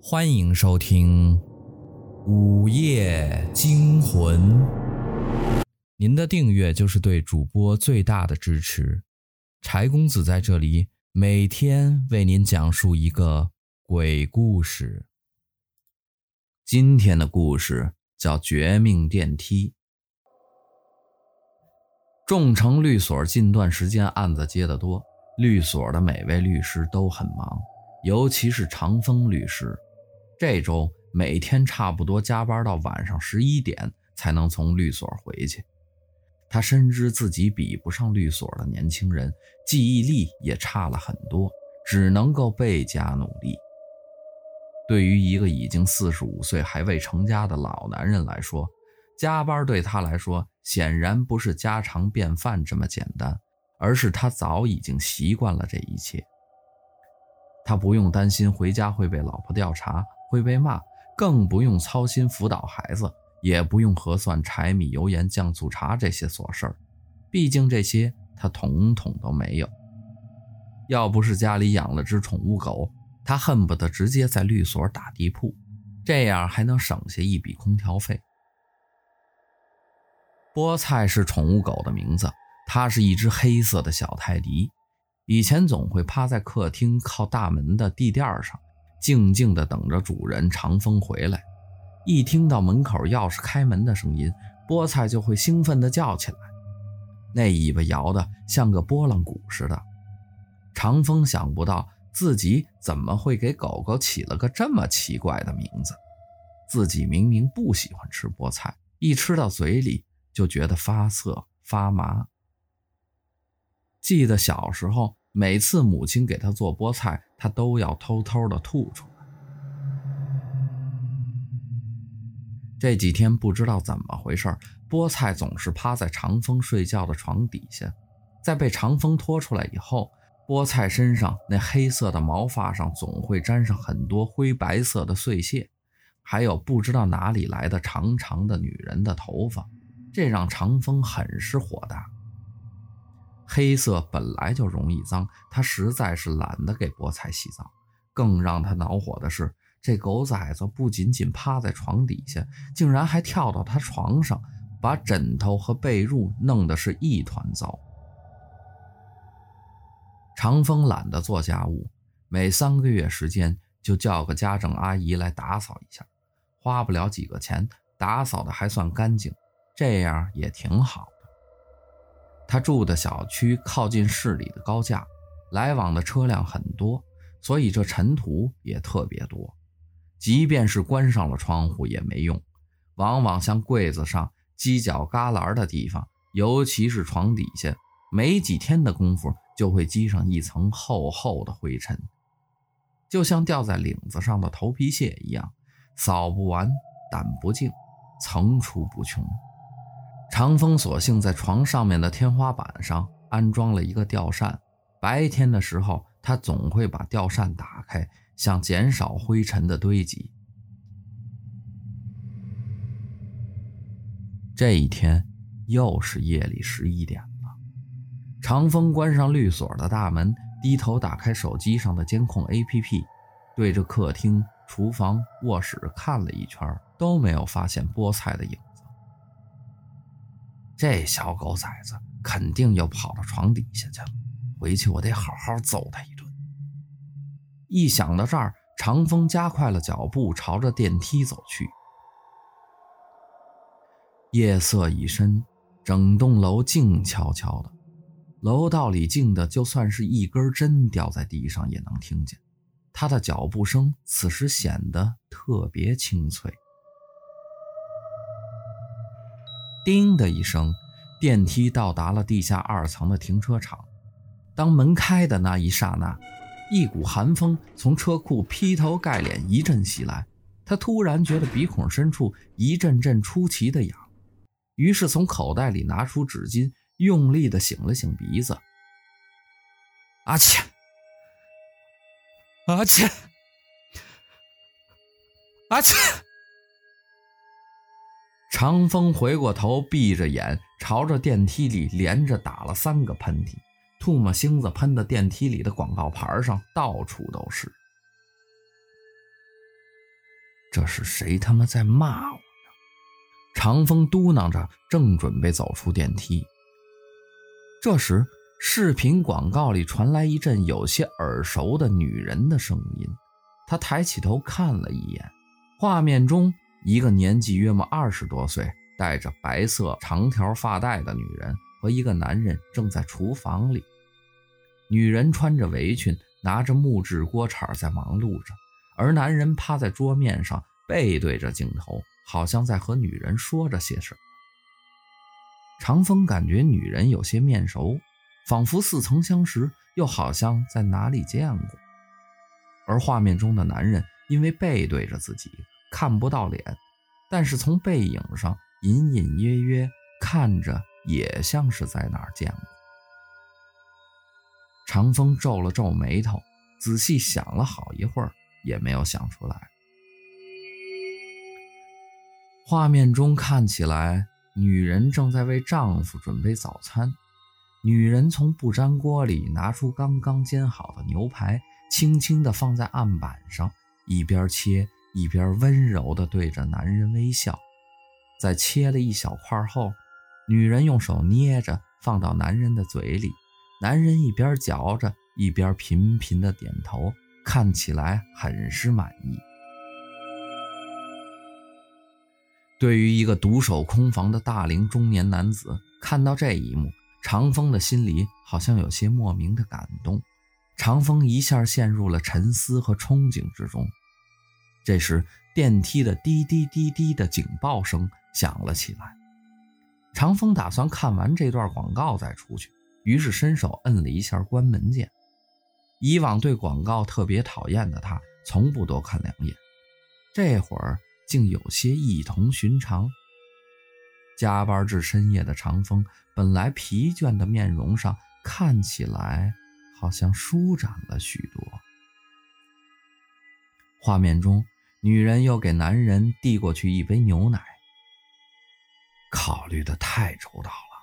欢迎收听《午夜惊魂》。您的订阅就是对主播最大的支持。柴公子在这里每天为您讲述一个鬼故事。今天的故事叫《绝命电梯》。众诚律所近段时间案子接得多，律所的每位律师都很忙，尤其是长风律师。这周每天差不多加班到晚上十一点才能从律所回去。他深知自己比不上律所的年轻人，记忆力也差了很多，只能够倍加努力。对于一个已经四十五岁还未成家的老男人来说，加班对他来说显然不是家常便饭这么简单，而是他早已经习惯了这一切。他不用担心回家会被老婆调查。会被骂，更不用操心辅导孩子，也不用核算柴米油盐酱醋茶这些琐事儿。毕竟这些他统统都没有。要不是家里养了只宠物狗，他恨不得直接在律所打地铺，这样还能省下一笔空调费。菠菜是宠物狗的名字，它是一只黑色的小泰迪，以前总会趴在客厅靠大门的地垫上。静静地等着主人长风回来，一听到门口钥匙开门的声音，菠菜就会兴奋地叫起来，那尾巴摇得像个拨浪鼓似的。长风想不到自己怎么会给狗狗起了个这么奇怪的名字，自己明明不喜欢吃菠菜，一吃到嘴里就觉得发涩发麻。记得小时候。每次母亲给他做菠菜，他都要偷偷的吐出来。这几天不知道怎么回事，菠菜总是趴在长风睡觉的床底下，在被长风拖出来以后，菠菜身上那黑色的毛发上总会沾上很多灰白色的碎屑，还有不知道哪里来的长长的女人的头发，这让长风很是火大。黑色本来就容易脏，他实在是懒得给菠菜洗澡。更让他恼火的是，这狗崽子不仅仅趴在床底下，竟然还跳到他床上，把枕头和被褥弄得是一团糟。长风懒得做家务，每三个月时间就叫个家政阿姨来打扫一下，花不了几个钱，打扫的还算干净，这样也挺好。他住的小区靠近市里的高架，来往的车辆很多，所以这尘土也特别多。即便是关上了窗户也没用，往往像柜子上、犄角旮旯的地方，尤其是床底下，没几天的功夫就会积上一层厚厚的灰尘，就像掉在领子上的头皮屑一样，扫不完，掸不尽，层出不穷。长风索性在床上面的天花板上安装了一个吊扇，白天的时候，他总会把吊扇打开，想减少灰尘的堆积。这一天又是夜里十一点了，长风关上律所的大门，低头打开手机上的监控 APP，对着客厅、厨房、卧室看了一圈，都没有发现菠菜的影。这小狗崽子肯定又跑到床底下去了，回去我得好好揍他一顿。一想到这儿，长风加快了脚步，朝着电梯走去。夜色已深，整栋楼静悄悄的，楼道里静的就算是一根针掉在地上也能听见。他的脚步声此时显得特别清脆。叮的一声，电梯到达了地下二层的停车场。当门开的那一刹那，一股寒风从车库劈头盖脸一阵袭来。他突然觉得鼻孔深处一阵阵出奇的痒，于是从口袋里拿出纸巾，用力地擤了擤鼻子。阿切，阿切，阿切。长风回过头，闭着眼，朝着电梯里连着打了三个喷嚏，唾沫星子喷的电梯里的广告牌上到处都是。这是谁他妈在骂我？长风嘟囔着，正准备走出电梯。这时，视频广告里传来一阵有些耳熟的女人的声音。他抬起头看了一眼，画面中一个年纪约莫二十多岁、戴着白色长条发带的女人和一个男人正在厨房里。女人穿着围裙，拿着木质锅铲在忙碌着。而男人趴在桌面上，背对着镜头，好像在和女人说着些什么。长风感觉女人有些面熟，仿佛似曾相识，又好像在哪里见过。而画面中的男人因为背对着自己，看不到脸，但是从背影上隐隐约约看着，也像是在哪儿见过。长风皱了皱眉头，仔细想了好一会儿。也没有想出来。画面中看起来，女人正在为丈夫准备早餐。女人从不粘锅里拿出刚刚煎好的牛排，轻轻地放在案板上，一边切一边温柔地对着男人微笑。在切了一小块后，女人用手捏着放到男人的嘴里，男人一边嚼着一边频频地点头。看起来很是满意。对于一个独守空房的大龄中年男子，看到这一幕，长风的心里好像有些莫名的感动。长风一下陷入了沉思和憧憬之中。这时，电梯的滴滴滴滴的警报声响了起来。长风打算看完这段广告再出去，于是伸手摁了一下关门键。以往对广告特别讨厌的他，从不多看两眼，这会儿竟有些异同寻常。加班至深夜的长风，本来疲倦的面容上看起来好像舒展了许多。画面中，女人又给男人递过去一杯牛奶。考虑的太周到了，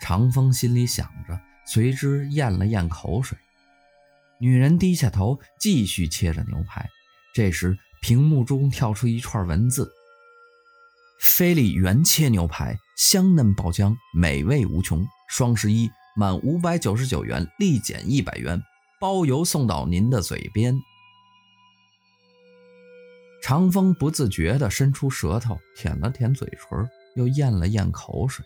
长风心里想着，随之咽了咽口水。女人低下头，继续切着牛排。这时，屏幕中跳出一串文字：“菲力原切牛排，香嫩爆浆，美味无穷。双十一满五百九十九元，立减一百元，包邮送到您的嘴边。”长风不自觉地伸出舌头舔了舔嘴唇，又咽了咽口水。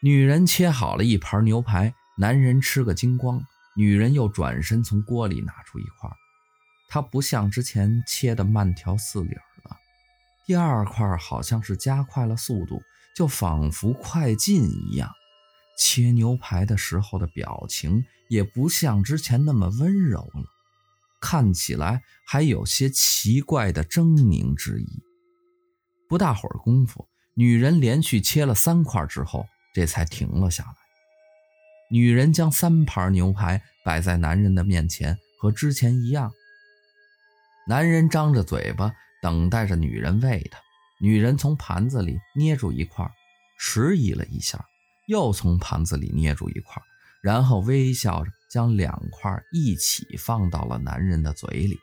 女人切好了一盘牛排。男人吃个精光，女人又转身从锅里拿出一块，她不像之前切的慢条斯理了，第二块好像是加快了速度，就仿佛快进一样。切牛排的时候的表情也不像之前那么温柔了，看起来还有些奇怪的狰狞之意。不大会儿功夫，女人连续切了三块之后，这才停了下来。女人将三盘牛排摆在男人的面前，和之前一样。男人张着嘴巴等待着女人喂他。女人从盘子里捏住一块，迟疑了一下，又从盘子里捏住一块，然后微笑着将两块一起放到了男人的嘴里。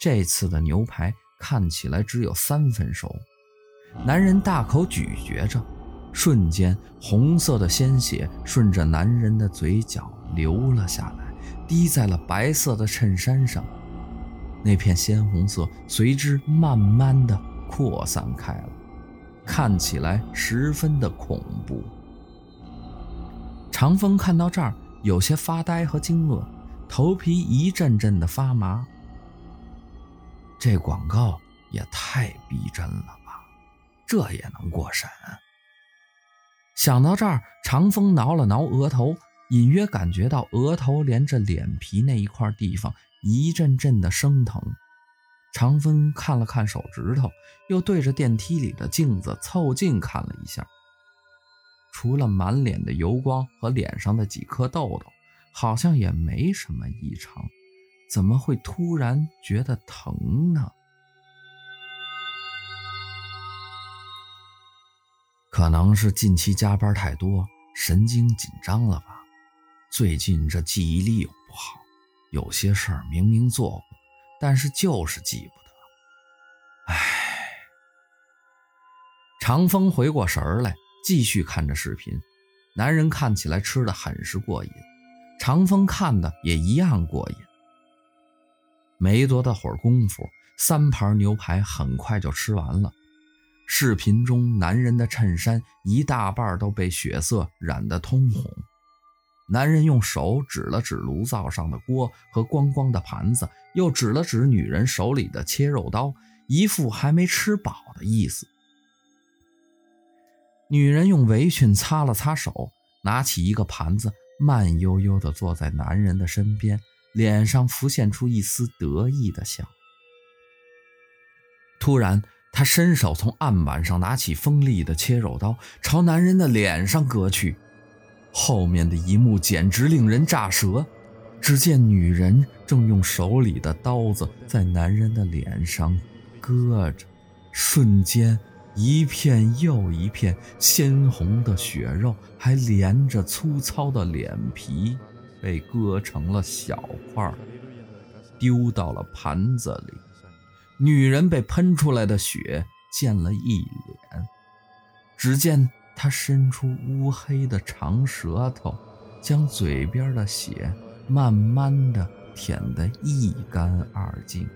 这次的牛排看起来只有三分熟，男人大口咀嚼着。瞬间，红色的鲜血顺着男人的嘴角流了下来，滴在了白色的衬衫上。那片鲜红色随之慢慢的扩散开了，看起来十分的恐怖。长风看到这儿，有些发呆和惊愕，头皮一阵阵的发麻。这广告也太逼真了吧，这也能过审？想到这儿，长风挠了挠额头，隐约感觉到额头连着脸皮那一块地方一阵阵的生疼。长风看了看手指头，又对着电梯里的镜子凑近看了一下，除了满脸的油光和脸上的几颗痘痘，好像也没什么异常。怎么会突然觉得疼呢？可能是近期加班太多，神经紧张了吧？最近这记忆力又不好，有些事儿明明做过，但是就是记不得。唉，长风回过神来，继续看着视频。男人看起来吃的很是过瘾，长风看的也一样过瘾。没多大会儿功夫，三盘牛排很快就吃完了。视频中，男人的衬衫一大半都被血色染得通红。男人用手指了指炉灶上的锅和光光的盘子，又指了指女人手里的切肉刀，一副还没吃饱的意思。女人用围裙擦了擦手，拿起一个盘子，慢悠悠地坐在男人的身边，脸上浮现出一丝得意的笑。突然，她伸手从案板上拿起锋利的切肉刀，朝男人的脸上割去。后面的一幕简直令人咋舌，只见女人正用手里的刀子在男人的脸上割着，瞬间一片又一片鲜红的血肉，还连着粗糙的脸皮，被割成了小块，丢到了盘子里。女人被喷出来的血溅了一脸，只见。她伸出乌黑的长舌头，将嘴边的血慢慢的舔得一干二净。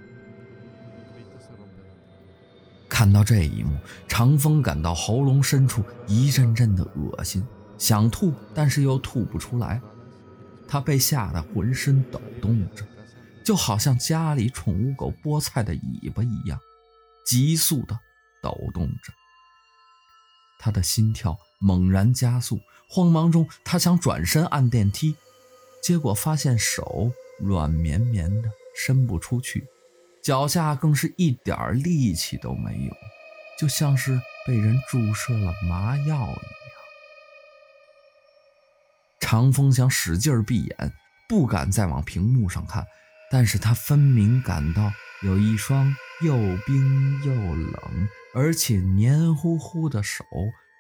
看到这一幕，长风感到喉咙深处一阵阵的恶心，想吐，但是又吐不出来。他被吓得浑身抖动着，就好像家里宠物狗菠菜的尾巴一样，急速的抖动着。他的心跳猛然加速，慌忙中他想转身按电梯，结果发现手软绵绵的伸不出去，脚下更是一点力气都没有，就像是被人注射了麻药一样。长风想使劲闭眼，不敢再往屏幕上看，但是他分明感到有一双又冰又冷，而且黏糊糊的手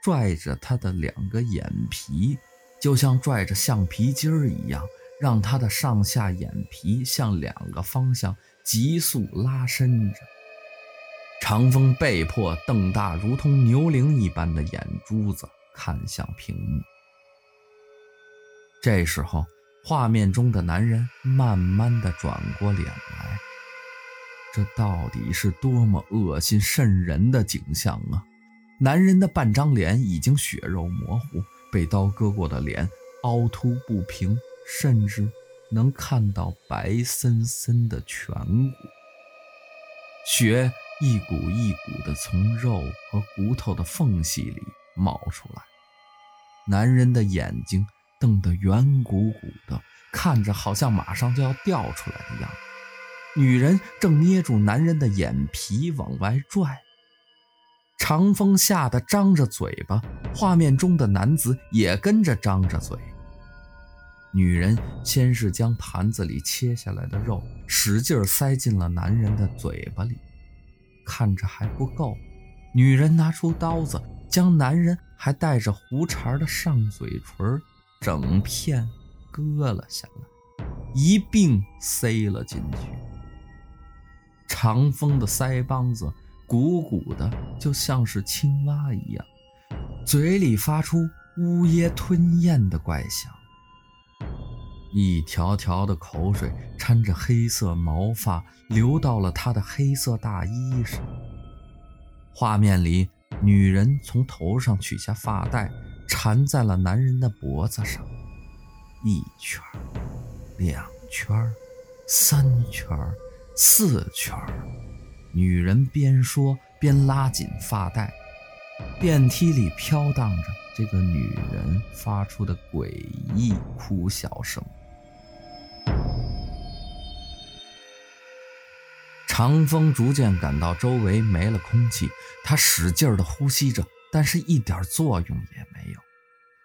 拽着他的两个眼皮，就像拽着橡皮筋儿一样，让他的上下眼皮向两个方向急速拉伸着。长风被迫瞪大如同牛铃一般的眼珠子看向屏幕。这时候，画面中的男人慢慢地转过脸来。这到底是多么恶心渗人的景象啊！男人的半张脸已经血肉模糊，被刀割过的脸凹凸不平，甚至能看到白森森的颧骨。血一股一股的从肉和骨头的缝隙里冒出来。男人的眼睛瞪得圆鼓鼓的，看着好像马上就要掉出来的样子。女人正捏住男人的眼皮往外拽，长风吓得张着嘴巴，画面中的男子也跟着张着嘴。女人先是将盘子里切下来的肉使劲塞进了男人的嘴巴里，看着还不够，女人拿出刀子，将男人还带着胡茬的上嘴唇整片割了下来，一并塞了进去。长风的腮帮子鼓鼓的，就像是青蛙一样，嘴里发出呜咽吞咽的怪响。一条条的口水掺着黑色毛发流到了他的黑色大衣上。画面里，女人从头上取下发带，缠在了男人的脖子上，一圈，两圈，三圈。四圈，女人边说边拉紧发带，电梯里飘荡着这个女人发出的诡异哭笑声。长风逐渐感到周围没了空气，他使劲地呼吸着，但是一点作用也没有。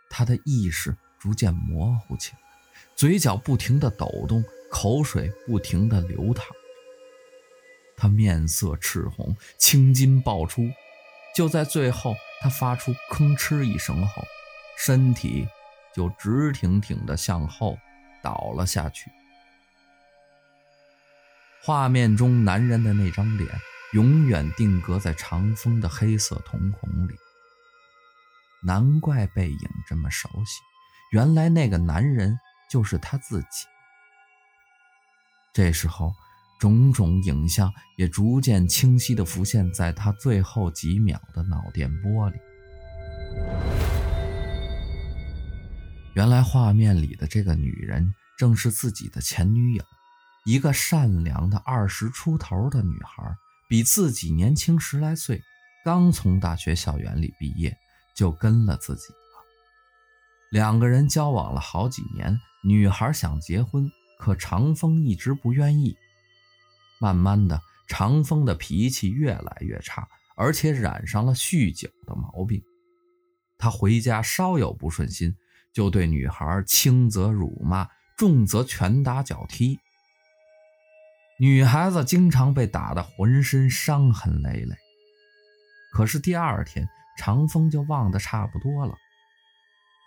他的意识逐渐模糊起来，嘴角不停地抖动，口水不停地流淌。他面色赤红，青筋爆出。就在最后，他发出吭哧一声后，身体就直挺挺地向后倒了下去。画面中男人的那张脸永远定格在长风的黑色瞳孔里。难怪背影这么熟悉，原来那个男人就是他自己。这时候，种种影像也逐渐清晰地浮现在他最后几秒的脑电波里。原来画面里的这个女人正是自己的前女友，一个善良的二十出头的女孩，比自己年轻十来岁，刚从大学校园里毕业，就跟了自己了。两个人交往了好几年，女孩想结婚，可长风一直不愿意。慢慢的，长风的脾气越来越差，而且染上了酗酒的毛病。他回家稍有不顺心，就对女孩轻则辱骂，重则拳打脚踢。女孩子经常被打得浑身伤痕累累。可是第二天，长风就忘得差不多了。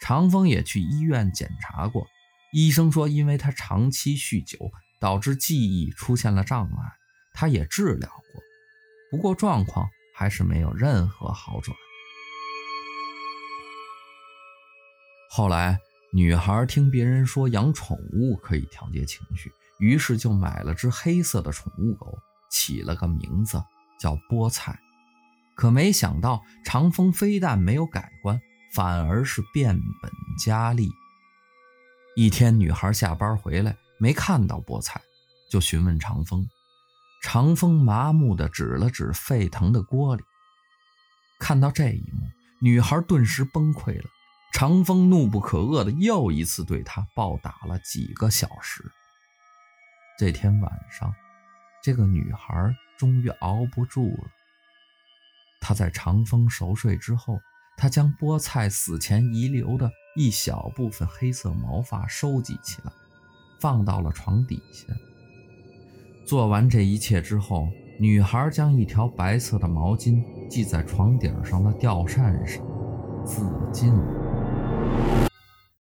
长风也去医院检查过，医生说，因为他长期酗酒，导致记忆出现了障碍。他也治疗过，不过状况还是没有任何好转。后来，女孩听别人说养宠物可以调节情绪，于是就买了只黑色的宠物狗，起了个名字叫菠菜。可没想到，长风非但没有改观，反而是变本加厉。一天，女孩下班回来没看到菠菜，就询问长风。长风麻木地指了指沸腾的锅里。看到这一幕，女孩顿时崩溃了。长风怒不可遏的又一次对她暴打了几个小时。这天晚上，这个女孩终于熬不住了。她在长风熟睡之后，她将菠菜死前遗留的一小部分黑色毛发收集起来，放到了床底下。做完这一切之后，女孩将一条白色的毛巾系在床顶上的吊扇上，自尽了。